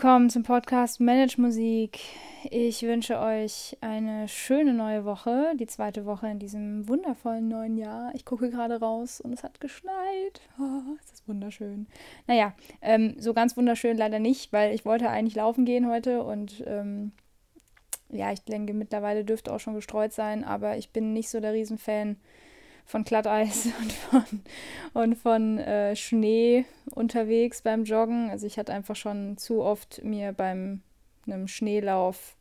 Willkommen zum Podcast Manage Musik. Ich wünsche euch eine schöne neue Woche, die zweite Woche in diesem wundervollen neuen Jahr. Ich gucke gerade raus und es hat geschneit. Oh, ist wunderschön. Naja, ähm, so ganz wunderschön leider nicht, weil ich wollte eigentlich laufen gehen heute und ähm, ja, ich denke, mittlerweile dürfte auch schon gestreut sein, aber ich bin nicht so der Riesenfan von Glatteis und von, und von äh, Schnee unterwegs beim Joggen. Also ich hatte einfach schon zu oft mir beim einem Schneelauf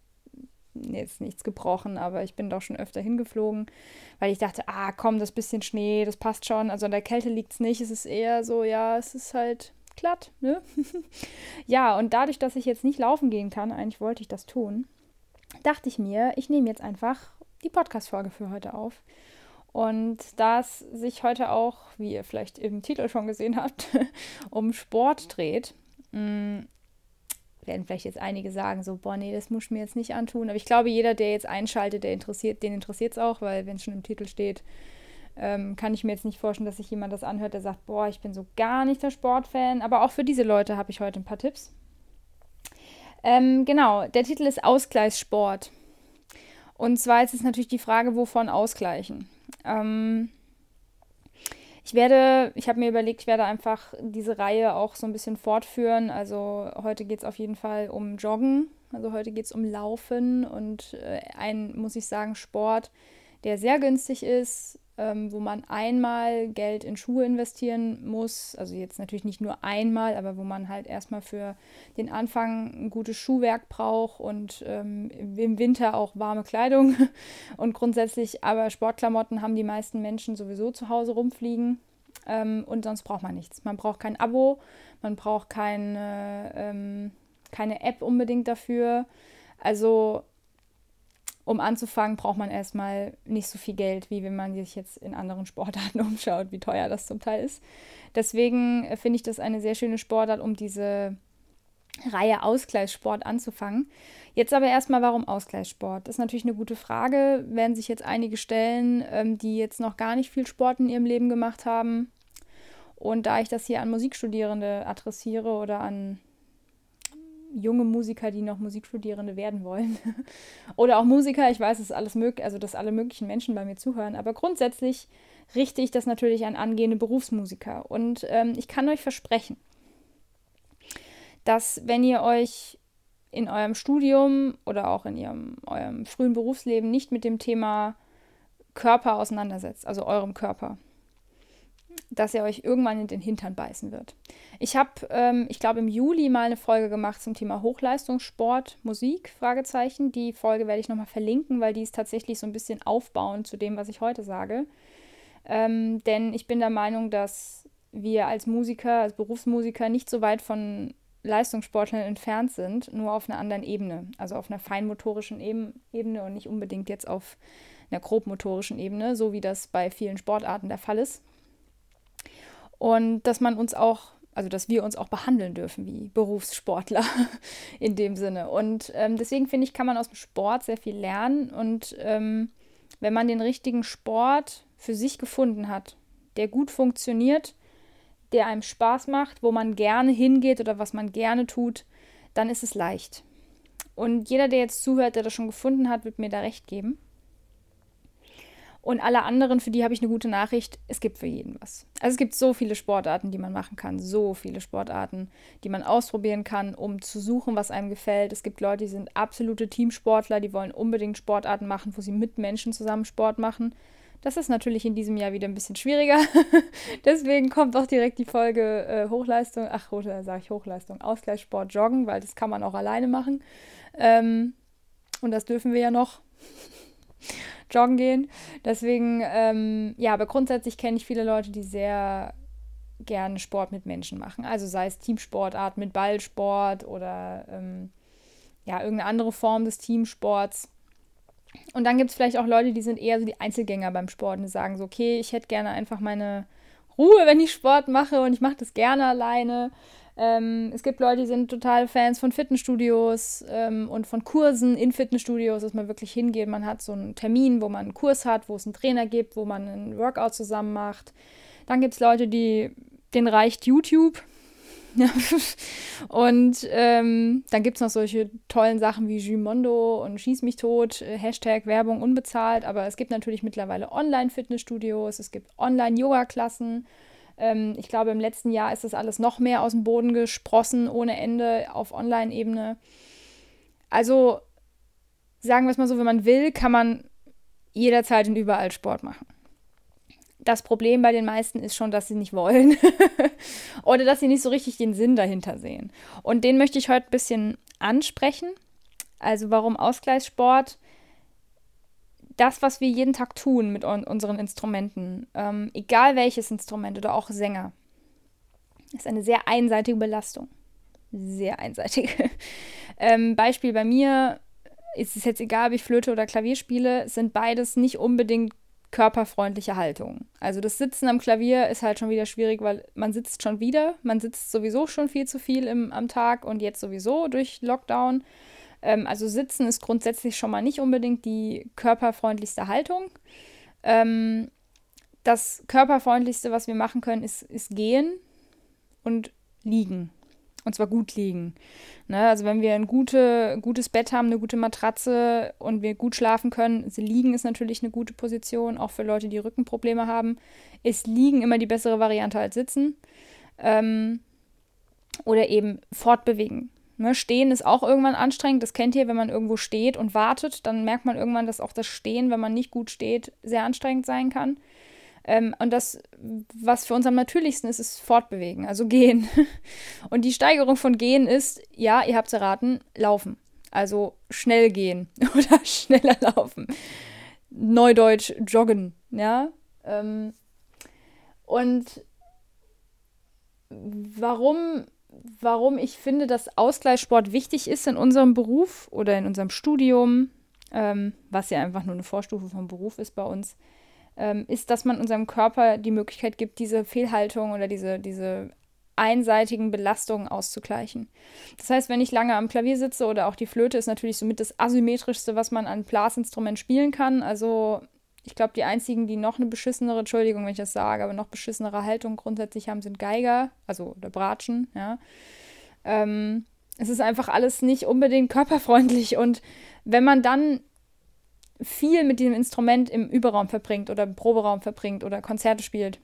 jetzt nichts gebrochen, aber ich bin doch schon öfter hingeflogen, weil ich dachte, ah, komm, das bisschen Schnee, das passt schon. Also an der Kälte liegt es nicht, es ist eher so, ja, es ist halt glatt, ne? ja, und dadurch, dass ich jetzt nicht laufen gehen kann, eigentlich wollte ich das tun, dachte ich mir, ich nehme jetzt einfach die Podcast-Folge für heute auf. Und da es sich heute auch, wie ihr vielleicht im Titel schon gesehen habt, um Sport dreht, mh, mm, werden vielleicht jetzt einige sagen, so, boah, nee, das muss ich mir jetzt nicht antun. Aber ich glaube, jeder, der jetzt einschaltet, der interessiert, den interessiert es auch, weil wenn es schon im Titel steht, ähm, kann ich mir jetzt nicht vorstellen, dass sich jemand das anhört, der sagt, boah, ich bin so gar nicht der Sportfan. Aber auch für diese Leute habe ich heute ein paar Tipps. Ähm, genau, der Titel ist Ausgleichssport. Und zwar ist es natürlich die Frage, wovon ausgleichen. Ähm, ich werde, ich habe mir überlegt, ich werde einfach diese Reihe auch so ein bisschen fortführen. Also heute geht es auf jeden Fall um Joggen. Also heute geht es um Laufen und äh, ein, muss ich sagen, Sport, der sehr günstig ist, ähm, wo man einmal Geld in Schuhe investieren muss. Also jetzt natürlich nicht nur einmal, aber wo man halt erstmal für den Anfang ein gutes Schuhwerk braucht und ähm, im Winter auch warme Kleidung. Und grundsätzlich, aber Sportklamotten haben die meisten Menschen sowieso zu Hause rumfliegen. Ähm, und sonst braucht man nichts. Man braucht kein Abo, man braucht keine, ähm, keine App unbedingt dafür. Also um anzufangen, braucht man erstmal nicht so viel Geld, wie wenn man sich jetzt in anderen Sportarten umschaut, wie teuer das zum Teil ist. Deswegen äh, finde ich das eine sehr schöne Sportart, um diese Reihe Ausgleichssport anzufangen. Jetzt aber erstmal, warum Ausgleichssport? Das ist natürlich eine gute Frage. Werden sich jetzt einige stellen, ähm, die jetzt noch gar nicht viel Sport in ihrem Leben gemacht haben. Und da ich das hier an Musikstudierende adressiere oder an junge Musiker, die noch Musikstudierende werden wollen. Oder auch Musiker, ich weiß, es alles möglich, also dass alle möglichen Menschen bei mir zuhören. Aber grundsätzlich richte ich das natürlich an angehende Berufsmusiker. Und ähm, ich kann euch versprechen, dass wenn ihr euch in eurem Studium oder auch in ihrem, eurem frühen Berufsleben nicht mit dem Thema Körper auseinandersetzt, also eurem Körper, dass er euch irgendwann in den Hintern beißen wird. Ich habe, ähm, ich glaube, im Juli mal eine Folge gemacht zum Thema Hochleistungssport, Musik, Fragezeichen. Die Folge werde ich nochmal verlinken, weil die ist tatsächlich so ein bisschen aufbauend zu dem, was ich heute sage. Ähm, denn ich bin der Meinung, dass wir als Musiker, als Berufsmusiker nicht so weit von Leistungssportlern entfernt sind, nur auf einer anderen Ebene, also auf einer feinmotorischen Ebene und nicht unbedingt jetzt auf einer grobmotorischen Ebene, so wie das bei vielen Sportarten der Fall ist. Und dass man uns auch, also dass wir uns auch behandeln dürfen wie Berufssportler in dem Sinne. Und ähm, deswegen finde ich, kann man aus dem Sport sehr viel lernen. Und ähm, wenn man den richtigen Sport für sich gefunden hat, der gut funktioniert, der einem Spaß macht, wo man gerne hingeht oder was man gerne tut, dann ist es leicht. Und jeder, der jetzt zuhört, der das schon gefunden hat, wird mir da recht geben. Und alle anderen, für die habe ich eine gute Nachricht, es gibt für jeden was. Also es gibt so viele Sportarten, die man machen kann, so viele Sportarten, die man ausprobieren kann, um zu suchen, was einem gefällt. Es gibt Leute, die sind absolute Teamsportler, die wollen unbedingt Sportarten machen, wo sie mit Menschen zusammen Sport machen. Das ist natürlich in diesem Jahr wieder ein bisschen schwieriger. Deswegen kommt auch direkt die Folge äh, Hochleistung, ach, sage ich Hochleistung, Ausgleichssport, Joggen, weil das kann man auch alleine machen. Ähm, und das dürfen wir ja noch joggen gehen. Deswegen, ähm, ja, aber grundsätzlich kenne ich viele Leute, die sehr gerne Sport mit Menschen machen. Also sei es Teamsportart mit Ballsport oder ähm, ja, irgendeine andere Form des Teamsports. Und dann gibt es vielleicht auch Leute, die sind eher so die Einzelgänger beim Sport und die sagen so, okay, ich hätte gerne einfach meine Ruhe, wenn ich Sport mache und ich mache das gerne alleine. Ähm, es gibt Leute, die sind total Fans von Fitnessstudios ähm, und von Kursen in Fitnessstudios, dass man wirklich hingeht. Man hat so einen Termin, wo man einen Kurs hat, wo es einen Trainer gibt, wo man einen Workout zusammen macht. Dann gibt es Leute, die, denen reicht YouTube. und ähm, dann gibt es noch solche tollen Sachen wie Jumondo und Schieß mich tot, äh, Hashtag Werbung unbezahlt. Aber es gibt natürlich mittlerweile Online-Fitnessstudios, es gibt Online-Yoga-Klassen. Ähm, ich glaube, im letzten Jahr ist das alles noch mehr aus dem Boden gesprossen, ohne Ende auf Online-Ebene. Also sagen wir es mal so, wenn man will, kann man jederzeit und überall Sport machen. Das Problem bei den meisten ist schon, dass sie nicht wollen oder dass sie nicht so richtig den Sinn dahinter sehen. Und den möchte ich heute ein bisschen ansprechen. Also warum Ausgleichssport? Das, was wir jeden Tag tun mit un unseren Instrumenten, ähm, egal welches Instrument oder auch Sänger, ist eine sehr einseitige Belastung. Sehr einseitig. ähm, Beispiel bei mir, ist es jetzt egal, ob ich Flöte oder Klavier spiele, sind beides nicht unbedingt körperfreundliche Haltungen. Also das Sitzen am Klavier ist halt schon wieder schwierig, weil man sitzt schon wieder, man sitzt sowieso schon viel zu viel im, am Tag und jetzt sowieso durch Lockdown. Ähm, also Sitzen ist grundsätzlich schon mal nicht unbedingt die körperfreundlichste Haltung. Ähm, das körperfreundlichste, was wir machen können, ist, ist gehen und liegen. Und zwar gut liegen. Ne? Also wenn wir ein gute, gutes Bett haben, eine gute Matratze und wir gut schlafen können, liegen ist natürlich eine gute Position, auch für Leute, die Rückenprobleme haben, ist liegen immer die bessere Variante als sitzen. Ähm, oder eben fortbewegen. Ne? Stehen ist auch irgendwann anstrengend. Das kennt ihr, wenn man irgendwo steht und wartet, dann merkt man irgendwann, dass auch das Stehen, wenn man nicht gut steht, sehr anstrengend sein kann. Ähm, und das, was für uns am natürlichsten ist, ist Fortbewegen, also gehen. Und die Steigerung von gehen ist, ja, ihr habt es erraten, laufen. Also schnell gehen oder schneller laufen. Neudeutsch joggen, ja. Ähm, und warum, warum ich finde, dass Ausgleichssport wichtig ist in unserem Beruf oder in unserem Studium, ähm, was ja einfach nur eine Vorstufe vom Beruf ist bei uns, ähm, ist, dass man unserem Körper die Möglichkeit gibt, diese Fehlhaltung oder diese, diese einseitigen Belastungen auszugleichen. Das heißt, wenn ich lange am Klavier sitze oder auch die Flöte ist natürlich somit das asymmetrischste, was man an Blasinstrument spielen kann. Also ich glaube, die einzigen, die noch eine beschissenere, Entschuldigung, wenn ich das sage, aber noch beschissenere Haltung grundsätzlich haben, sind Geiger, also der Bratschen, ja. Ähm, es ist einfach alles nicht unbedingt körperfreundlich und wenn man dann viel mit diesem Instrument im Überraum verbringt oder im Proberaum verbringt oder Konzerte spielt,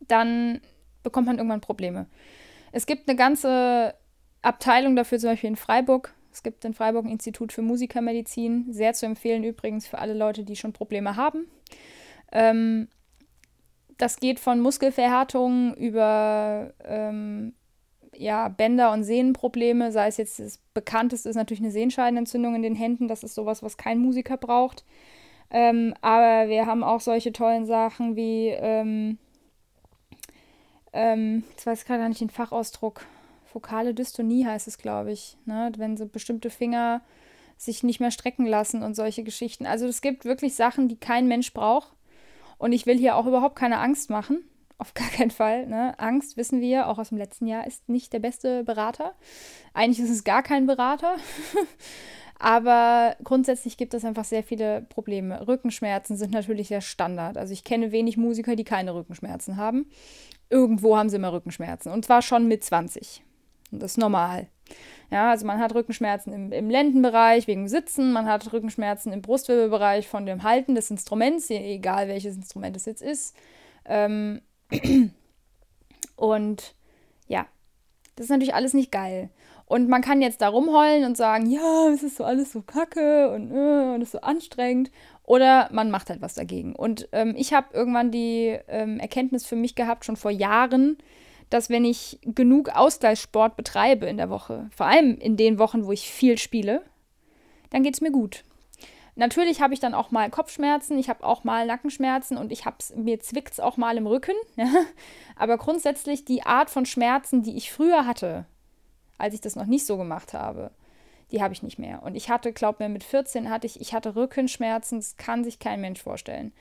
dann bekommt man irgendwann Probleme. Es gibt eine ganze Abteilung dafür, zum Beispiel in Freiburg. Es gibt in Freiburg Institut für Musikermedizin, sehr zu empfehlen übrigens für alle Leute, die schon Probleme haben. Ähm, das geht von Muskelverhärtungen über ähm, ja, Bänder- und Sehnenprobleme, sei es jetzt das bekannteste ist natürlich eine Sehenscheidenentzündung in den Händen, das ist sowas, was kein Musiker braucht. Ähm, aber wir haben auch solche tollen Sachen wie, ähm, ähm, jetzt weiß ich gerade gar nicht den Fachausdruck, fokale Dystonie heißt es, glaube ich, ne? wenn so bestimmte Finger sich nicht mehr strecken lassen und solche Geschichten. Also es gibt wirklich Sachen, die kein Mensch braucht. Und ich will hier auch überhaupt keine Angst machen auf gar keinen Fall. Ne? Angst, wissen wir, auch aus dem letzten Jahr, ist nicht der beste Berater. Eigentlich ist es gar kein Berater. Aber grundsätzlich gibt es einfach sehr viele Probleme. Rückenschmerzen sind natürlich der Standard. Also ich kenne wenig Musiker, die keine Rückenschmerzen haben. Irgendwo haben sie immer Rückenschmerzen. Und zwar schon mit 20. Das ist normal. Ja, also man hat Rückenschmerzen im, im Lendenbereich wegen Sitzen, man hat Rückenschmerzen im Brustwirbelbereich von dem Halten des Instruments, egal welches Instrument es jetzt ist. Ähm, und ja, das ist natürlich alles nicht geil. Und man kann jetzt da rumheulen und sagen, ja, es ist so alles so kacke und, äh, es ist so anstrengend. Oder man macht halt was dagegen. Und ähm, ich habe irgendwann die ähm, Erkenntnis für mich gehabt, schon vor Jahren, dass wenn ich genug Ausgleichssport betreibe in der Woche, vor allem in den Wochen, wo ich viel spiele, dann geht es mir gut. Natürlich habe ich dann auch mal Kopfschmerzen, ich habe auch mal Nackenschmerzen und ich hab's, mir zwickt es auch mal im Rücken. Aber grundsätzlich die Art von Schmerzen, die ich früher hatte, als ich das noch nicht so gemacht habe, die habe ich nicht mehr. Und ich hatte, glaub mir, mit 14 hatte ich, ich hatte Rückenschmerzen, das kann sich kein Mensch vorstellen.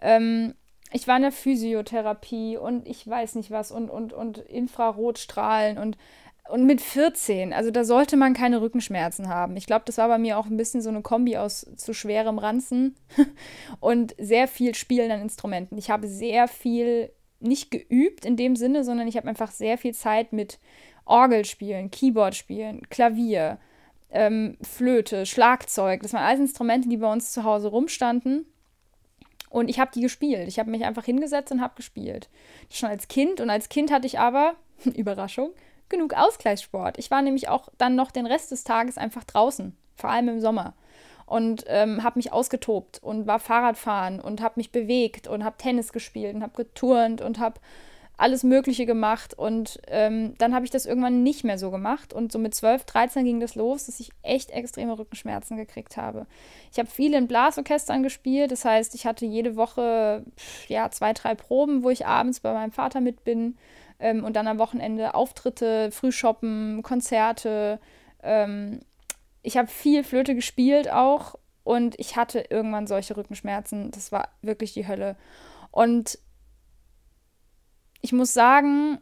Ähm, ich war in der Physiotherapie und ich weiß nicht was und, und, und Infrarotstrahlen und und mit 14, also da sollte man keine Rückenschmerzen haben. Ich glaube, das war bei mir auch ein bisschen so eine Kombi aus zu schwerem Ranzen und sehr viel Spielen an Instrumenten. Ich habe sehr viel nicht geübt in dem Sinne, sondern ich habe einfach sehr viel Zeit mit Orgel spielen, Keyboard spielen, Klavier, ähm, Flöte, Schlagzeug. Das waren alles Instrumente, die bei uns zu Hause rumstanden. Und ich habe die gespielt. Ich habe mich einfach hingesetzt und habe gespielt. Schon als Kind. Und als Kind hatte ich aber, Überraschung, genug Ausgleichssport. Ich war nämlich auch dann noch den Rest des Tages einfach draußen, vor allem im Sommer. Und ähm, habe mich ausgetobt und war Fahrradfahren und habe mich bewegt und habe Tennis gespielt und habe geturnt und habe alles Mögliche gemacht. Und ähm, dann habe ich das irgendwann nicht mehr so gemacht. Und so mit 12, 13 ging das los, dass ich echt extreme Rückenschmerzen gekriegt habe. Ich habe viel in Blasorchestern gespielt. Das heißt, ich hatte jede Woche ja, zwei, drei Proben, wo ich abends bei meinem Vater mit bin. Ähm, und dann am Wochenende Auftritte, Frühshoppen, Konzerte. Ähm, ich habe viel Flöte gespielt auch. Und ich hatte irgendwann solche Rückenschmerzen. Das war wirklich die Hölle. Und ich muss sagen,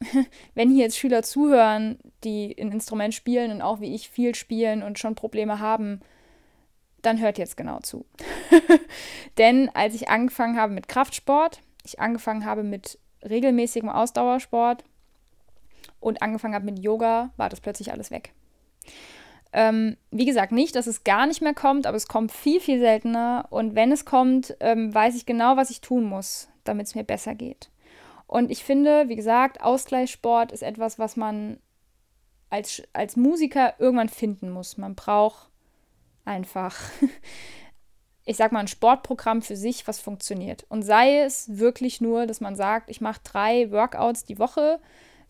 wenn hier jetzt Schüler zuhören, die ein Instrument spielen und auch wie ich viel spielen und schon Probleme haben, dann hört jetzt genau zu. Denn als ich angefangen habe mit Kraftsport, ich angefangen habe mit regelmäßigem Ausdauersport und angefangen habe mit Yoga, war das plötzlich alles weg. Ähm, wie gesagt, nicht, dass es gar nicht mehr kommt, aber es kommt viel, viel seltener. Und wenn es kommt, ähm, weiß ich genau, was ich tun muss, damit es mir besser geht. Und ich finde, wie gesagt, Ausgleichssport ist etwas, was man als, als Musiker irgendwann finden muss. Man braucht einfach, ich sag mal, ein Sportprogramm für sich, was funktioniert. Und sei es wirklich nur, dass man sagt, ich mache drei Workouts die Woche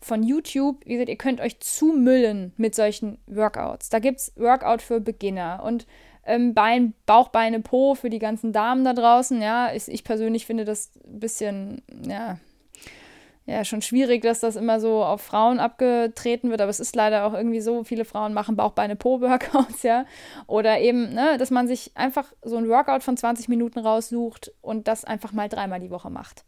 von YouTube. Wie gesagt, ihr könnt euch zumüllen mit solchen Workouts. Da gibt es Workout für Beginner und ähm, Bein, Bauch, Beine, Po für die ganzen Damen da draußen. Ja, ich, ich persönlich finde das ein bisschen, ja, ja schon schwierig, dass das immer so auf Frauen abgetreten wird, aber es ist leider auch irgendwie so, viele Frauen machen Bauchbeine Po Workouts, ja, oder eben, ne, dass man sich einfach so ein Workout von 20 Minuten raussucht und das einfach mal dreimal die Woche macht.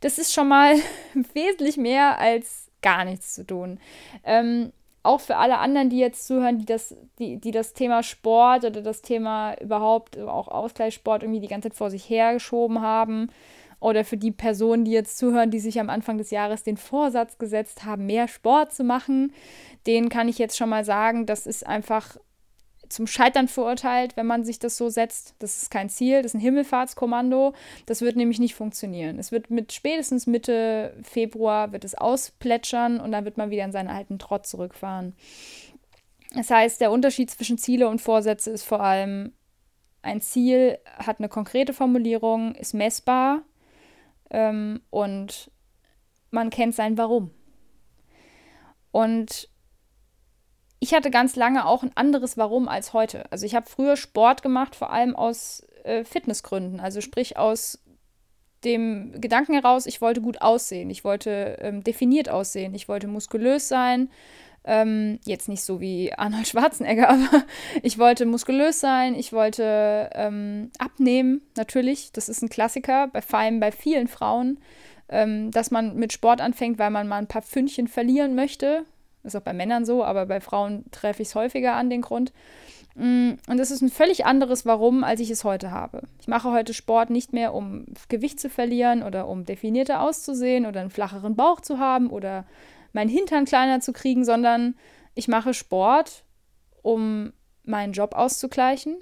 Das ist schon mal wesentlich mehr als gar nichts zu tun. Ähm, auch für alle anderen, die jetzt zuhören, die das, die, die das Thema Sport oder das Thema überhaupt auch Ausgleichssport irgendwie die ganze Zeit vor sich hergeschoben haben, oder für die Personen, die jetzt zuhören, die sich am Anfang des Jahres den Vorsatz gesetzt haben, mehr Sport zu machen, denen kann ich jetzt schon mal sagen, das ist einfach zum Scheitern verurteilt, wenn man sich das so setzt. Das ist kein Ziel, das ist ein Himmelfahrtskommando. Das wird nämlich nicht funktionieren. Es wird mit spätestens Mitte Februar wird es ausplätschern und dann wird man wieder in seinen alten Trott zurückfahren. Das heißt, der Unterschied zwischen Ziele und Vorsätze ist vor allem, ein Ziel hat eine konkrete Formulierung, ist messbar ähm, und man kennt sein Warum. Und ich hatte ganz lange auch ein anderes Warum als heute. Also ich habe früher Sport gemacht, vor allem aus äh, Fitnessgründen, also sprich aus dem Gedanken heraus, ich wollte gut aussehen, ich wollte ähm, definiert aussehen, ich wollte muskulös sein, ähm, jetzt nicht so wie Arnold Schwarzenegger, aber ich wollte muskulös sein, ich wollte ähm, abnehmen, natürlich. Das ist ein Klassiker, bei, vor allem bei vielen Frauen, ähm, dass man mit Sport anfängt, weil man mal ein paar Pfündchen verlieren möchte. Ist auch bei Männern so, aber bei Frauen treffe ich es häufiger an den Grund. Mm, und das ist ein völlig anderes Warum, als ich es heute habe. Ich mache heute Sport nicht mehr, um Gewicht zu verlieren oder um definierter auszusehen oder einen flacheren Bauch zu haben oder meinen Hintern kleiner zu kriegen, sondern ich mache Sport, um meinen Job auszugleichen.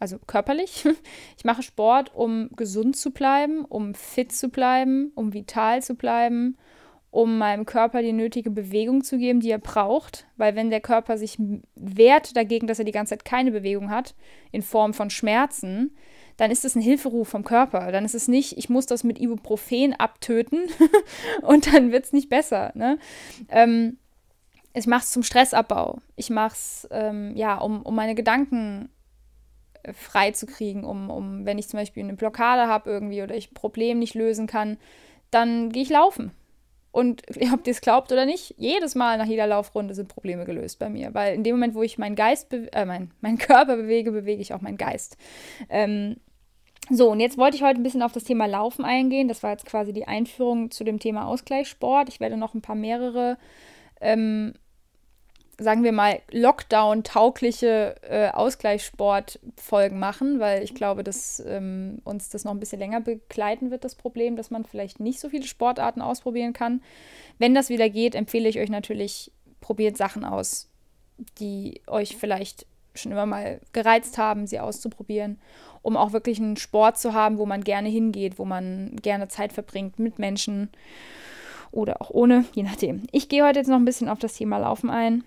Also körperlich. Ich mache Sport, um gesund zu bleiben, um fit zu bleiben, um vital zu bleiben, um meinem Körper die nötige Bewegung zu geben, die er braucht. Weil wenn der Körper sich wehrt dagegen, dass er die ganze Zeit keine Bewegung hat, in Form von Schmerzen, dann ist es ein Hilferuf vom Körper. Dann ist es nicht, ich muss das mit Ibuprofen abtöten und dann wird es nicht besser. Ne? Ähm, ich mache es zum Stressabbau. Ich mache es, ähm, ja, um, um meine Gedanken äh, frei zu kriegen, um, um, wenn ich zum Beispiel eine Blockade habe irgendwie oder ich ein Problem nicht lösen kann, dann gehe ich laufen. Und ob ihr es glaubt oder nicht, jedes Mal nach jeder Laufrunde sind Probleme gelöst bei mir. Weil in dem Moment, wo ich meinen Geist, äh, mein, meinen Körper bewege, bewege ich auch meinen Geist. Ähm, so, und jetzt wollte ich heute ein bisschen auf das Thema Laufen eingehen. Das war jetzt quasi die Einführung zu dem Thema Ausgleichssport. Ich werde noch ein paar mehrere ähm, sagen wir mal, Lockdown-taugliche äh, Ausgleichssportfolgen machen, weil ich glaube, dass ähm, uns das noch ein bisschen länger begleiten wird, das Problem, dass man vielleicht nicht so viele Sportarten ausprobieren kann. Wenn das wieder geht, empfehle ich euch natürlich, probiert Sachen aus, die euch vielleicht schon immer mal gereizt haben, sie auszuprobieren, um auch wirklich einen Sport zu haben, wo man gerne hingeht, wo man gerne Zeit verbringt mit Menschen oder auch ohne, je nachdem. Ich gehe heute jetzt noch ein bisschen auf das Thema Laufen ein.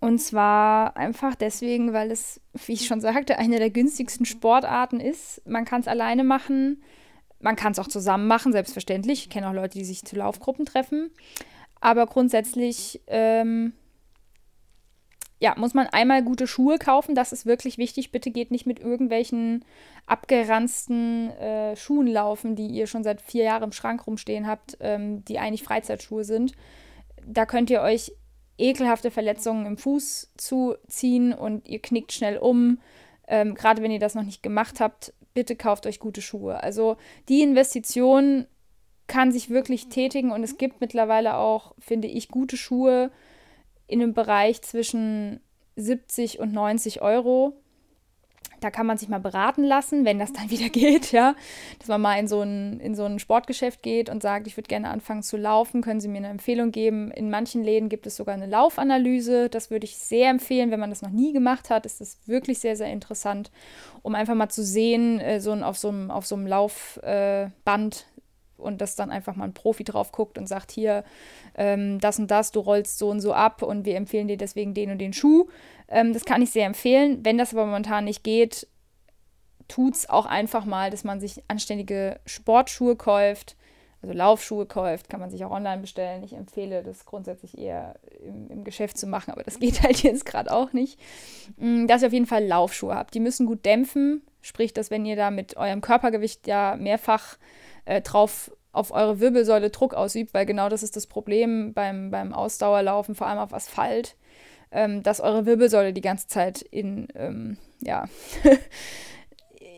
Und zwar einfach deswegen, weil es, wie ich schon sagte, eine der günstigsten Sportarten ist. Man kann es alleine machen, man kann es auch zusammen machen, selbstverständlich. Ich kenne auch Leute, die sich zu Laufgruppen treffen. Aber grundsätzlich ähm, ja, muss man einmal gute Schuhe kaufen. Das ist wirklich wichtig. Bitte geht nicht mit irgendwelchen abgeranzten äh, Schuhen laufen, die ihr schon seit vier Jahren im Schrank rumstehen habt, ähm, die eigentlich Freizeitschuhe sind. Da könnt ihr euch ekelhafte Verletzungen im Fuß zuziehen und ihr knickt schnell um. Ähm, Gerade wenn ihr das noch nicht gemacht habt, bitte kauft euch gute Schuhe. Also die Investition kann sich wirklich tätigen und es gibt mittlerweile auch, finde ich, gute Schuhe in einem Bereich zwischen 70 und 90 Euro. Da kann man sich mal beraten lassen, wenn das dann wieder geht, ja. Dass man mal in so ein, in so ein Sportgeschäft geht und sagt, ich würde gerne anfangen zu laufen, können Sie mir eine Empfehlung geben? In manchen Läden gibt es sogar eine Laufanalyse. Das würde ich sehr empfehlen, wenn man das noch nie gemacht hat, ist das wirklich sehr, sehr interessant, um einfach mal zu sehen, äh, so auf so einem, auf so einem Laufband, äh, und dass dann einfach mal ein Profi drauf guckt und sagt, hier, ähm, das und das, du rollst so und so ab und wir empfehlen dir deswegen den und den Schuh. Ähm, das kann ich sehr empfehlen. Wenn das aber momentan nicht geht, tut es auch einfach mal, dass man sich anständige Sportschuhe kauft, also Laufschuhe kauft, kann man sich auch online bestellen. Ich empfehle das grundsätzlich eher im, im Geschäft zu machen, aber das geht halt jetzt gerade auch nicht. Mm, dass ihr auf jeden Fall Laufschuhe habt. Die müssen gut dämpfen, sprich, dass wenn ihr da mit eurem Körpergewicht ja mehrfach äh, drauf auf eure Wirbelsäule Druck ausübt, weil genau das ist das Problem beim, beim Ausdauerlaufen, vor allem auf Asphalt, ähm, dass eure Wirbelsäule die ganze Zeit in, ähm, ja,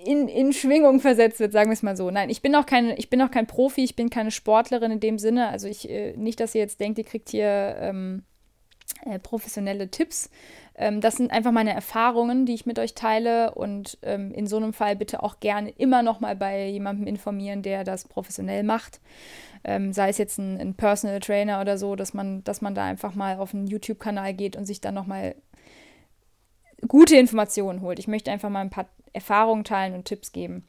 in, in Schwingung versetzt wird, sagen wir es mal so. Nein, ich bin auch kein, ich bin auch kein Profi, ich bin keine Sportlerin in dem Sinne. Also ich, äh, nicht, dass ihr jetzt denkt, ihr kriegt hier ähm, äh, professionelle Tipps. Ähm, das sind einfach meine Erfahrungen, die ich mit euch teile und ähm, in so einem Fall bitte auch gerne immer noch mal bei jemandem informieren, der das professionell macht. Ähm, sei es jetzt ein, ein, Personal Trainer oder so, dass man, dass man da einfach mal auf einen YouTube-Kanal geht und sich dann noch mal gute Informationen holt. Ich möchte einfach mal ein paar Erfahrungen teilen und Tipps geben.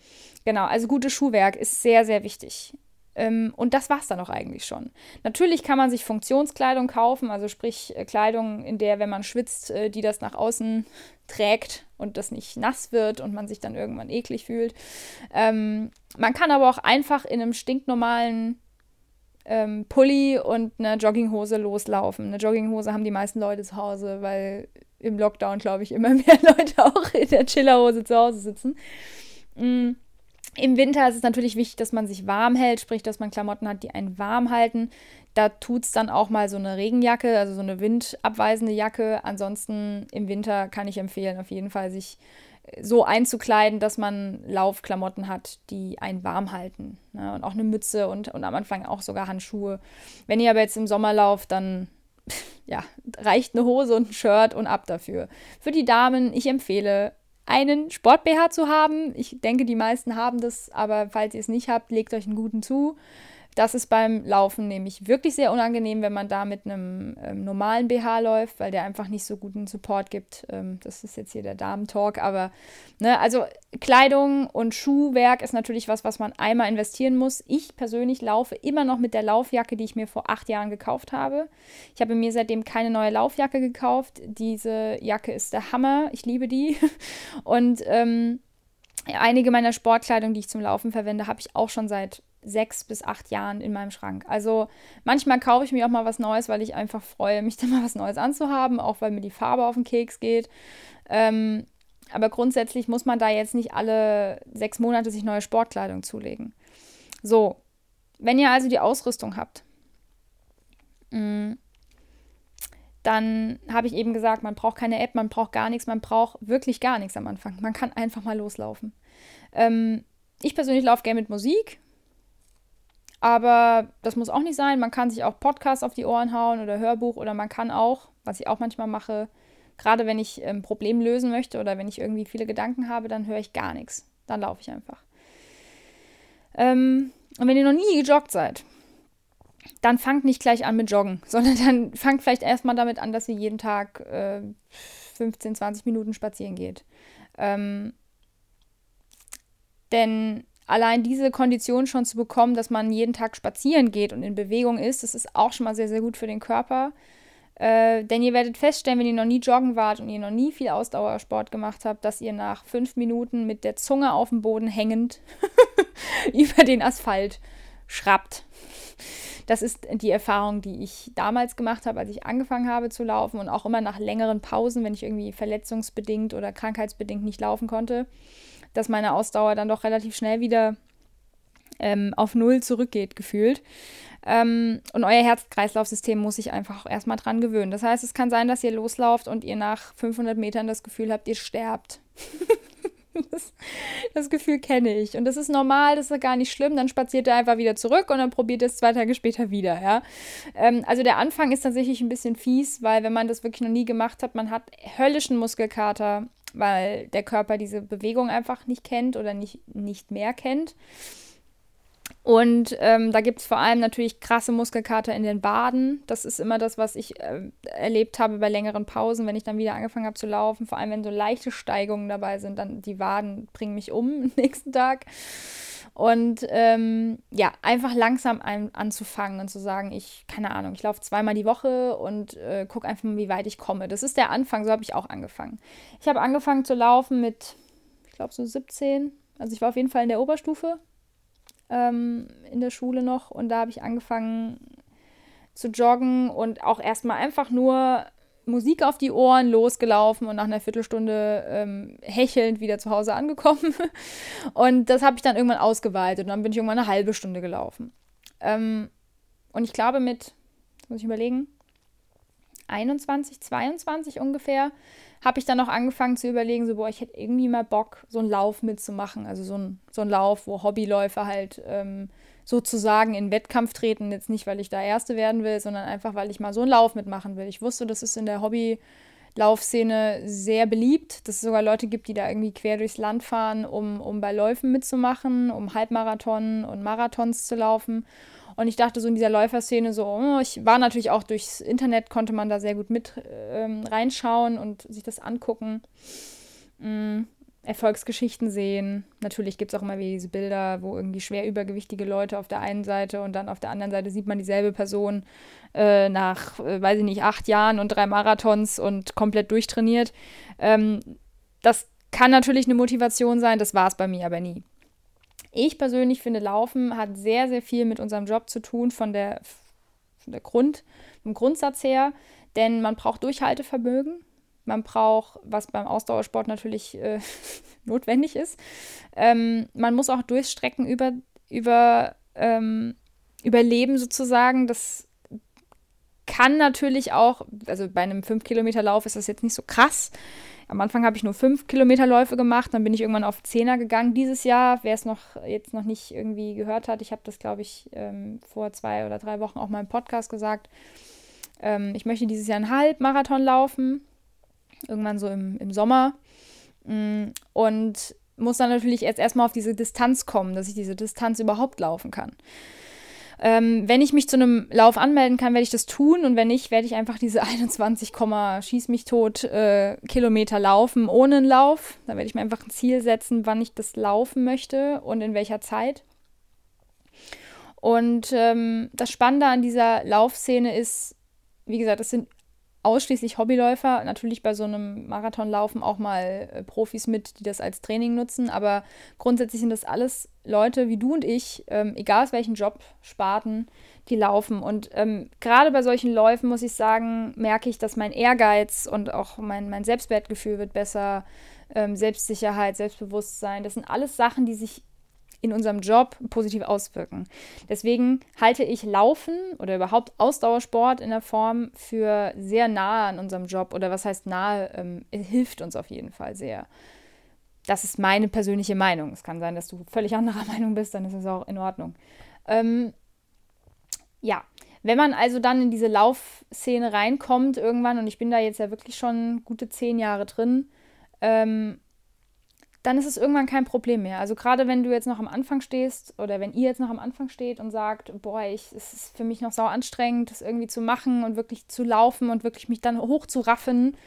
Genau, also gutes Schuhwerk ist sehr, sehr wichtig. Ähm, und das war es dann auch eigentlich schon. Natürlich kann man sich Funktionskleidung kaufen, also sprich äh, Kleidung, in der, wenn man schwitzt, äh, die das nach außen trägt und das nicht nass wird und man sich dann irgendwann eklig fühlt. Ähm, man kann aber auch einfach in einem stinknormalen ähm, Pulli und einer Jogginghose loslaufen. Eine Jogginghose haben die meisten Leute zu Hause, weil im Lockdown, glaube ich, immer mehr Leute auch in der Chillerhose zu Hause sitzen. Mm. Im Winter ist es natürlich wichtig, dass man sich warm hält, sprich, dass man Klamotten hat, die einen warm halten. Da tut es dann auch mal so eine Regenjacke, also so eine windabweisende Jacke. Ansonsten im Winter kann ich empfehlen, auf jeden Fall sich äh, so einzukleiden, dass man Laufklamotten hat, die einen warm halten. Ne? Und auch eine Mütze und, und am Anfang auch sogar Handschuhe. Wenn ihr aber jetzt im Sommer lauft, dann ja, reicht eine Hose und ein Shirt und ab dafür. Für die Damen, ich empfehle einen Sport-BH zu haben. Ich denke, die meisten haben das, aber falls ihr es nicht habt, legt euch einen guten zu. Das ist beim Laufen nämlich wirklich sehr unangenehm, wenn man da mit einem ähm, normalen BH läuft, weil der einfach nicht so guten Support gibt. Ähm, das ist jetzt hier der Damen-Talk, aber ne, also Kleidung und Schuhwerk ist natürlich was, was man einmal investieren muss. Ich persönlich laufe immer noch mit der Laufjacke, die ich mir vor acht Jahren gekauft habe. Ich habe mir seitdem keine neue Laufjacke gekauft. Diese Jacke ist der Hammer. Ich liebe die. Und ähm, einige meiner Sportkleidung, die ich zum Laufen verwende, habe ich auch schon seit sechs bis acht Jahren in meinem Schrank. Also manchmal kaufe ich mir auch mal was Neues, weil ich einfach freue, mich dann mal was Neues anzuhaben, auch weil mir die Farbe auf den Keks geht. Ähm, aber grundsätzlich muss man da jetzt nicht alle sechs Monate sich neue Sportkleidung zulegen. So, wenn ihr also die Ausrüstung habt, mm, dann habe ich eben gesagt, man braucht keine App, man braucht gar nichts, man braucht wirklich gar nichts am Anfang. Man kann einfach mal loslaufen. Ähm, ich persönlich laufe gerne mit Musik. Aber das muss auch nicht sein. Man kann sich auch Podcasts auf die Ohren hauen oder Hörbuch oder man kann auch, was ich auch manchmal mache. Gerade wenn ich ein ähm, Problem lösen möchte oder wenn ich irgendwie viele Gedanken habe, dann höre ich gar nichts. Dann laufe ich einfach. Ähm, und wenn ihr noch nie gejoggt seid, dann fangt nicht gleich an mit Joggen, sondern dann fangt vielleicht erstmal damit an, dass ihr jeden Tag äh, 15, 20 Minuten spazieren geht. Ähm, denn allein diese Kondition schon zu bekommen, dass man jeden Tag spazieren geht und in Bewegung ist, das ist auch schon mal sehr, sehr gut für den Körper. Äh, denn ihr werdet feststellen, wenn ihr noch nie joggen wart und ihr noch nie viel Ausdauersport gemacht habt, dass ihr nach fünf Minuten mit der Zunge auf dem Boden hängend über den Asphalt schrappt. Das ist die Erfahrung, die ich damals gemacht habe, als ich angefangen habe zu laufen und auch immer nach längeren Pausen, wenn ich irgendwie verletzungsbedingt oder krankheitsbedingt nicht laufen konnte, dass meine Ausdauer dann doch relativ schnell wieder ähm, auf Null zurückgeht, gefühlt. Ähm, und euer Herz-Kreislauf-System muss sich einfach auch erstmal dran gewöhnen. Das heißt, es kann sein, dass ihr loslauft und ihr nach 500 Metern das Gefühl habt, ihr sterbt. das, das, Gefühl kenne ich. Und das ist normal, das ist gar nicht schlimm. Dann spaziert ihr einfach wieder zurück und dann probiert ihr es zwei Tage später wieder. Ja? Ähm, also der Anfang ist tatsächlich ein bisschen fies, weil wenn man das wirklich noch nie gemacht hat, man hat höllischen Muskelkater, weil der Körper diese Bewegung einfach nicht kennt oder nicht, nicht mehr kennt. Und ähm, da gibt es vor allem natürlich krasse Muskelkater in den Baden. Das ist immer das, was ich äh, erlebt habe bei längeren Pausen, wenn ich dann wieder angefangen habe zu laufen. Vor allem, wenn so leichte Steigungen dabei sind, dann die Waden bringen mich um am nächsten Tag. Und ähm, ja, einfach langsam ein, anzufangen und zu sagen, ich, keine Ahnung, ich laufe zweimal die Woche und äh, gucke einfach mal, wie weit ich komme. Das ist der Anfang, so habe ich auch angefangen. Ich habe angefangen zu laufen mit, ich glaube, so 17. Also ich war auf jeden Fall in der Oberstufe ähm, in der Schule noch und da habe ich angefangen zu joggen und auch erstmal einfach nur Musik auf die Ohren, losgelaufen und nach einer Viertelstunde ähm, hechelnd wieder zu Hause angekommen. Und das habe ich dann irgendwann ausgeweitet und dann bin ich irgendwann eine halbe Stunde gelaufen. Ähm, und ich glaube mit, muss ich überlegen, 21, 22 ungefähr, habe ich dann auch angefangen zu überlegen, so, boah, ich hätte irgendwie mal Bock, so einen Lauf mitzumachen. Also so ein, so ein Lauf, wo Hobbyläufer halt ähm, sozusagen in Wettkampf treten. Jetzt nicht, weil ich da Erste werden will, sondern einfach, weil ich mal so einen Lauf mitmachen will. Ich wusste, das ist in der Hobby-Laufszene sehr beliebt, dass es sogar Leute gibt, die da irgendwie quer durchs Land fahren, um, um bei Läufen mitzumachen, um Halbmarathon und Marathons zu laufen. Und ich dachte so in dieser Läuferszene so, oh, ich war natürlich auch durchs Internet, konnte man da sehr gut mit ähm, reinschauen und sich das angucken. Mhm. Erfolgsgeschichten sehen. Natürlich gibt es auch immer wieder diese Bilder, wo irgendwie schwer übergewichtige Leute auf der einen Seite und dann auf der anderen Seite sieht man dieselbe Person äh, nach, äh, weiß ich nicht, acht Jahren und drei Marathons und komplett durchtrainiert. Ähm, das kann natürlich eine Motivation sein, das war es bei mir aber nie. Ich persönlich finde, Laufen hat sehr, sehr viel mit unserem Job zu tun, von der, von der Grund, vom Grundsatz her. Denn man braucht Durchhaltevermögen. Man braucht, was beim Ausdauersport natürlich äh, notwendig ist. Ähm, man muss auch Durchstrecken über, über, ähm, überleben, sozusagen. Das kann natürlich auch, also bei einem 5-Kilometer-Lauf ist das jetzt nicht so krass. Am Anfang habe ich nur fünf Kilometerläufe gemacht, dann bin ich irgendwann auf Zehner gegangen dieses Jahr. Wer es noch jetzt noch nicht irgendwie gehört hat, ich habe das, glaube ich, ähm, vor zwei oder drei Wochen auch mal im Podcast gesagt. Ähm, ich möchte dieses Jahr einen Halbmarathon laufen, irgendwann so im, im Sommer. Mm, und muss dann natürlich jetzt erstmal auf diese Distanz kommen, dass ich diese Distanz überhaupt laufen kann. Ähm, wenn ich mich zu einem Lauf anmelden kann, werde ich das tun und wenn nicht, werde ich einfach diese 21, schieß mich tot äh, Kilometer laufen ohne einen Lauf. Da werde ich mir einfach ein Ziel setzen, wann ich das laufen möchte und in welcher Zeit. Und ähm, das Spannende an dieser Laufszene ist, wie gesagt, es sind ausschließlich Hobbyläufer. Natürlich bei so einem Marathon laufen auch mal äh, Profis mit, die das als Training nutzen. Aber grundsätzlich sind das alles Leute wie du und ich, ähm, egal aus welchen Job, Sparten, die laufen. Und ähm, gerade bei solchen Läufen, muss ich sagen, merke ich, dass mein Ehrgeiz und auch mein, mein Selbstwertgefühl wird besser. Ähm, Selbstsicherheit, Selbstbewusstsein, das sind alles Sachen, die sich in unserem Job positiv auswirken. Deswegen halte ich Laufen oder überhaupt Ausdauersport in der Form für sehr nahe an unserem Job oder was heißt nahe, ähm, hilft uns auf jeden Fall sehr. Das ist meine persönliche Meinung. Es kann sein, dass du völlig anderer Meinung bist, dann ist es auch in Ordnung. Ähm, ja, Wenn man also dann in diese Laufszene reinkommt irgendwann, und ich bin da jetzt ja wirklich schon gute zehn Jahre drin, ähm, dann ist es irgendwann kein Problem mehr. Also gerade wenn du jetzt noch am Anfang stehst oder wenn ihr jetzt noch am Anfang steht und sagt, boah, ich, es ist für mich noch sau anstrengend, das irgendwie zu machen und wirklich zu laufen und wirklich mich dann hoch zu raffen,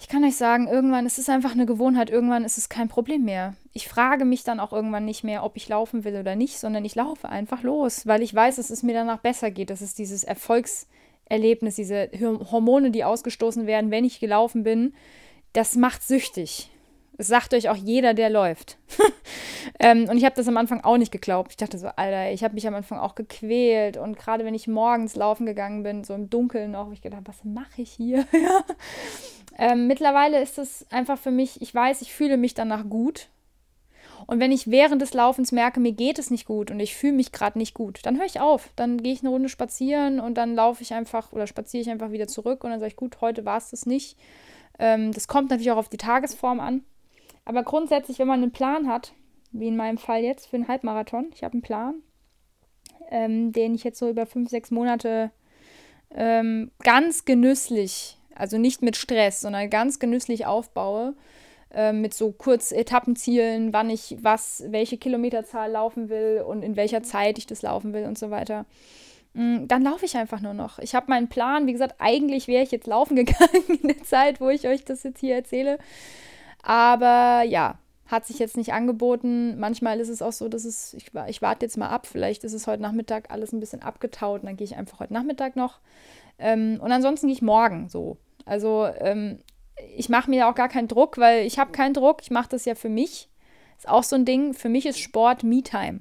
ich kann euch sagen, irgendwann ist es einfach eine Gewohnheit, irgendwann ist es kein Problem mehr. Ich frage mich dann auch irgendwann nicht mehr, ob ich laufen will oder nicht, sondern ich laufe einfach los, weil ich weiß, dass es mir danach besser geht. Das ist dieses Erfolgserlebnis, diese Hormone, die ausgestoßen werden, wenn ich gelaufen bin. Das macht süchtig. Das sagt euch auch jeder, der läuft. ähm, und ich habe das am Anfang auch nicht geglaubt. Ich dachte so, Alter, ich habe mich am Anfang auch gequält. Und gerade wenn ich morgens laufen gegangen bin, so im Dunkeln noch, habe ich gedacht, was mache ich hier? ähm, mittlerweile ist es einfach für mich, ich weiß, ich fühle mich danach gut. Und wenn ich während des Laufens merke, mir geht es nicht gut und ich fühle mich gerade nicht gut, dann höre ich auf. Dann gehe ich eine Runde spazieren und dann laufe ich einfach oder spaziere ich einfach wieder zurück und dann sage ich, gut, heute war es das nicht. Ähm, das kommt natürlich auch auf die Tagesform an. Aber grundsätzlich, wenn man einen Plan hat, wie in meinem Fall jetzt für einen Halbmarathon, ich habe einen Plan, ähm, den ich jetzt so über fünf, sechs Monate ähm, ganz genüsslich, also nicht mit Stress, sondern ganz genüsslich aufbaue, äh, mit so kurz Etappenzielen, wann ich was, welche Kilometerzahl laufen will und in welcher Zeit ich das laufen will und so weiter. Mm, dann laufe ich einfach nur noch. Ich habe meinen Plan, wie gesagt, eigentlich wäre ich jetzt laufen gegangen in der Zeit, wo ich euch das jetzt hier erzähle. Aber ja, hat sich jetzt nicht angeboten. Manchmal ist es auch so, dass es, ich, ich warte jetzt mal ab, vielleicht ist es heute Nachmittag alles ein bisschen abgetaut und dann gehe ich einfach heute Nachmittag noch. Ähm, und ansonsten gehe ich morgen so. Also ähm, ich mache mir auch gar keinen Druck, weil ich habe keinen Druck. Ich mache das ja für mich. Ist auch so ein Ding. Für mich ist Sport Me-Time.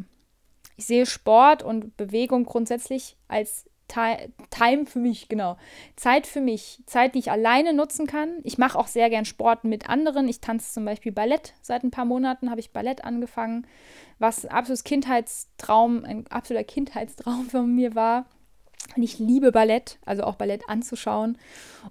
Ich sehe Sport und Bewegung grundsätzlich als Time für mich, genau. Zeit für mich. Zeit, die ich alleine nutzen kann. Ich mache auch sehr gern Sport mit anderen. Ich tanze zum Beispiel Ballett. Seit ein paar Monaten habe ich Ballett angefangen, was ein absolutes Kindheitstraum, ein absoluter Kindheitstraum von mir war. Und ich liebe Ballett, also auch Ballett anzuschauen.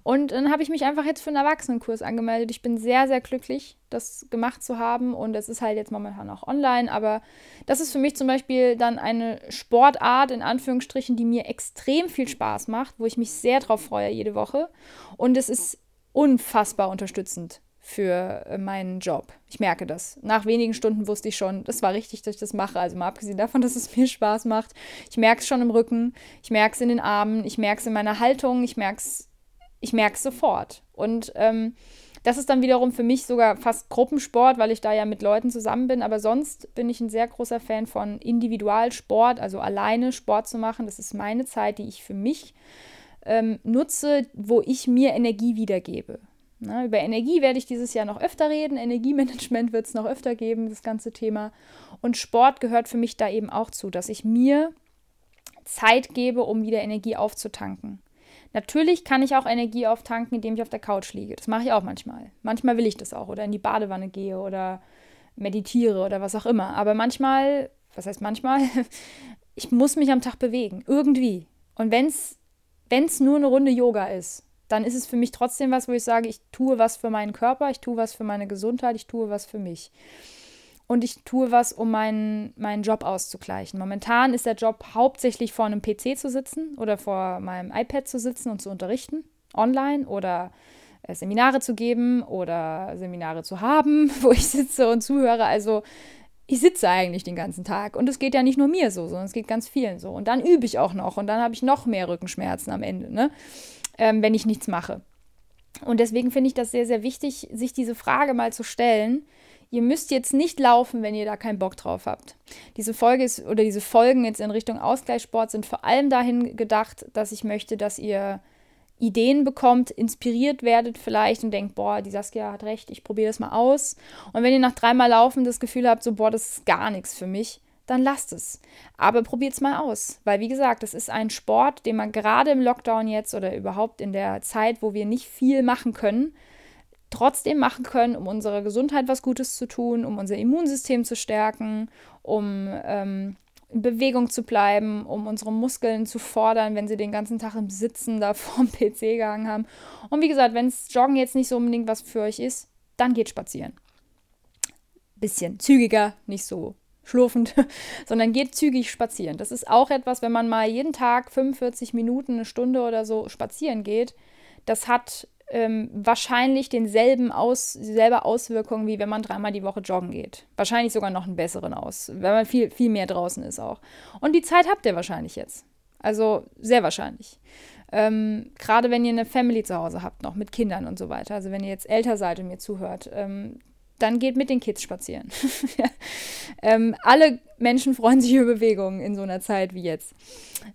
Und dann habe ich mich einfach jetzt für einen Erwachsenenkurs angemeldet. Ich bin sehr, sehr glücklich, das gemacht zu haben. Und es ist halt jetzt momentan auch online. Aber das ist für mich zum Beispiel dann eine Sportart, in Anführungsstrichen, die mir extrem viel Spaß macht, wo ich mich sehr drauf freue jede Woche. Und es ist unfassbar unterstützend für äh, meinen Job. Ich merke das. Nach wenigen Stunden wusste ich schon, das war richtig, dass ich das mache. Also mal abgesehen davon, dass es mir Spaß macht. Ich merke es schon im Rücken, ich merke es in den Armen, ich merke es in meiner Haltung, ich merke es ich merke sofort. Und ähm, das ist dann wiederum für mich sogar fast Gruppensport, weil ich da ja mit Leuten zusammen bin. Aber sonst bin ich ein sehr großer Fan von Individualsport, also alleine Sport zu machen. Das ist meine Zeit, die ich für mich ähm, nutze, wo ich mir Energie wiedergebe. Na, über Energie werde ich dieses Jahr noch öfter reden. Energiemanagement wird es noch öfter geben, das ganze Thema. Und Sport gehört für mich da eben auch zu, dass ich mir Zeit gebe, um wieder Energie aufzutanken. Natürlich kann ich auch Energie auftanken, indem ich auf der Couch liege. Das mache ich auch manchmal. Manchmal will ich das auch oder in die Badewanne gehe oder meditiere oder was auch immer. Aber manchmal, was heißt manchmal? ich muss mich am Tag bewegen. Irgendwie. Und wenn es nur eine Runde Yoga ist, dann ist es für mich trotzdem was, wo ich sage, ich tue was für meinen Körper, ich tue was für meine Gesundheit, ich tue was für mich. Und ich tue was, um meinen, meinen Job auszugleichen. Momentan ist der Job hauptsächlich vor einem PC zu sitzen oder vor meinem iPad zu sitzen und zu unterrichten, online oder äh, Seminare zu geben oder Seminare zu haben, wo ich sitze und zuhöre. Also ich sitze eigentlich den ganzen Tag. Und es geht ja nicht nur mir so, sondern es geht ganz vielen so. Und dann übe ich auch noch und dann habe ich noch mehr Rückenschmerzen am Ende. Ne? ähm, wenn ich nichts mache. Und deswegen finde ich das sehr, sehr wichtig, sich diese Frage mal zu stellen. Ihr müsst jetzt nicht laufen, wenn ihr da keinen Bock drauf habt. Diese Folge ist, oder diese Folgen jetzt in Richtung Ausgleichssport sind vor allem dahin gedacht, dass ich möchte, dass ihr Ideen bekommt, inspiriert werdet vielleicht und denkt, boah, die Saskia hat recht, ich probiere das mal aus. Und wenn ihr nach dreimal Laufen das Gefühl habt, so, boah, das ist gar nichts für mich, dann lasst es. Aber probiert es mal aus, weil wie gesagt, es ist ein Sport, den man gerade im Lockdown jetzt oder überhaupt in der Zeit, wo wir nicht viel machen können, trotzdem machen können, um unserer Gesundheit was Gutes zu tun, um unser Immunsystem zu stärken, um ähm, in Bewegung zu bleiben, um unsere Muskeln zu fordern, wenn sie den ganzen Tag im Sitzen da vorm PC gehangen haben. Und wie gesagt, wenn es Joggen jetzt nicht so unbedingt was für euch ist, dann geht spazieren. Bisschen zügiger, nicht so schlurfend, sondern geht zügig spazieren. Das ist auch etwas, wenn man mal jeden Tag 45 Minuten, eine Stunde oder so spazieren geht, das hat ähm, wahrscheinlich denselben Aus, dieselbe Auswirkung, wie wenn man dreimal die Woche joggen geht. Wahrscheinlich sogar noch einen besseren aus, wenn man viel, viel mehr draußen ist auch. Und die Zeit habt ihr wahrscheinlich jetzt. Also sehr wahrscheinlich. Ähm, Gerade wenn ihr eine Family zu Hause habt, noch mit Kindern und so weiter. Also wenn ihr jetzt älter seid und mir zuhört, ähm, dann geht mit den Kids spazieren. ähm, alle Menschen freuen sich über Bewegungen in so einer Zeit wie jetzt.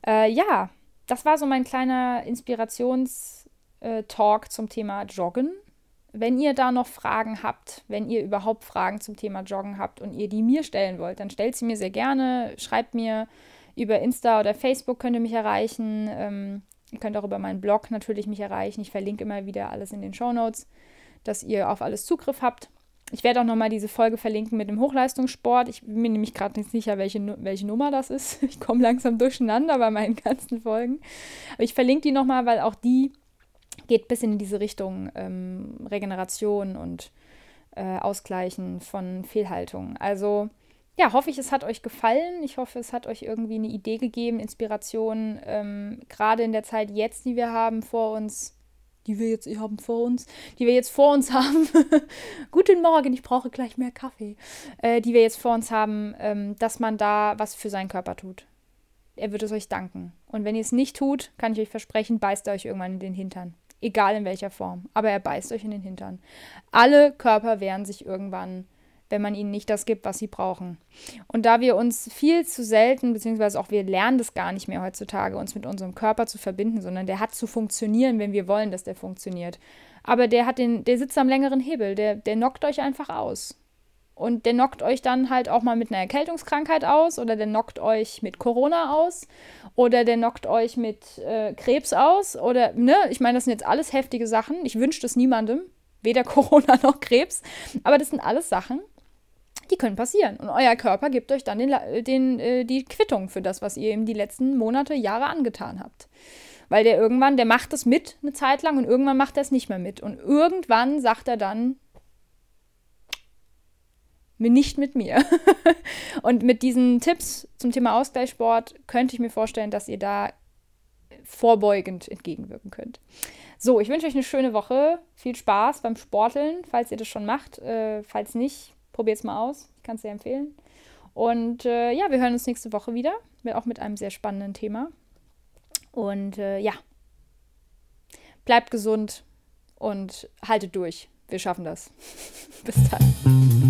Äh, ja, das war so mein kleiner Inspirations- äh, Talk zum Thema Joggen. Wenn ihr da noch Fragen habt, wenn ihr überhaupt Fragen zum Thema Joggen habt und ihr die mir stellen wollt, dann stellt sie mir sehr gerne. Schreibt mir über Insta oder Facebook könnt ihr mich erreichen. Ähm, ihr könnt auch über meinen Blog natürlich mich erreichen. Ich verlinke immer wieder alles in den Show Notes, dass ihr auf alles Zugriff habt. Ich werde auch nochmal diese Folge verlinken mit dem Hochleistungssport. Ich bin mir nämlich gerade nicht sicher, welche, welche Nummer das ist. Ich komme langsam durcheinander bei meinen ganzen Folgen. Aber ich verlinke die nochmal, weil auch die geht ein bisschen in diese Richtung ähm, Regeneration und äh, Ausgleichen von Fehlhaltungen. Also ja, hoffe ich, es hat euch gefallen. Ich hoffe, es hat euch irgendwie eine Idee gegeben, Inspiration, ähm, gerade in der Zeit jetzt, die wir haben vor uns, die wir jetzt haben vor uns, die wir jetzt vor uns haben. Guten Morgen, ich brauche gleich mehr Kaffee. Äh, die wir jetzt vor uns haben, ähm, dass man da was für seinen Körper tut. Er wird es euch danken. Und wenn ihr es nicht tut, kann ich euch versprechen, beißt er euch irgendwann in den Hintern egal in welcher Form. Aber er beißt euch in den Hintern. Alle Körper wehren sich irgendwann, wenn man ihnen nicht das gibt, was sie brauchen. Und da wir uns viel zu selten, beziehungsweise auch wir lernen das gar nicht mehr heutzutage, uns mit unserem Körper zu verbinden, sondern der hat zu funktionieren, wenn wir wollen, dass der funktioniert. Aber der hat den, der sitzt am längeren Hebel, der, der knockt euch einfach aus. Und der knockt euch dann halt auch mal mit einer Erkältungskrankheit aus oder der knockt euch mit Corona aus oder der knockt euch mit äh, Krebs aus oder, ne, ich meine, das sind jetzt alles heftige Sachen. Ich wünsche das niemandem, weder Corona noch Krebs, aber das sind alles Sachen, die können passieren. Und euer Körper gibt euch dann den, den, äh, die Quittung für das, was ihr ihm die letzten Monate, Jahre angetan habt. Weil der irgendwann, der macht das mit eine Zeit lang und irgendwann macht er es nicht mehr mit. Und irgendwann sagt er dann, nicht mit mir. und mit diesen Tipps zum Thema Ausgleichssport könnte ich mir vorstellen, dass ihr da vorbeugend entgegenwirken könnt. So, ich wünsche euch eine schöne Woche. Viel Spaß beim Sporteln, falls ihr das schon macht. Äh, falls nicht, probiert es mal aus. Ich kann es sehr empfehlen. Und äh, ja, wir hören uns nächste Woche wieder, auch mit einem sehr spannenden Thema. Und äh, ja, bleibt gesund und haltet durch. Wir schaffen das. Bis dann.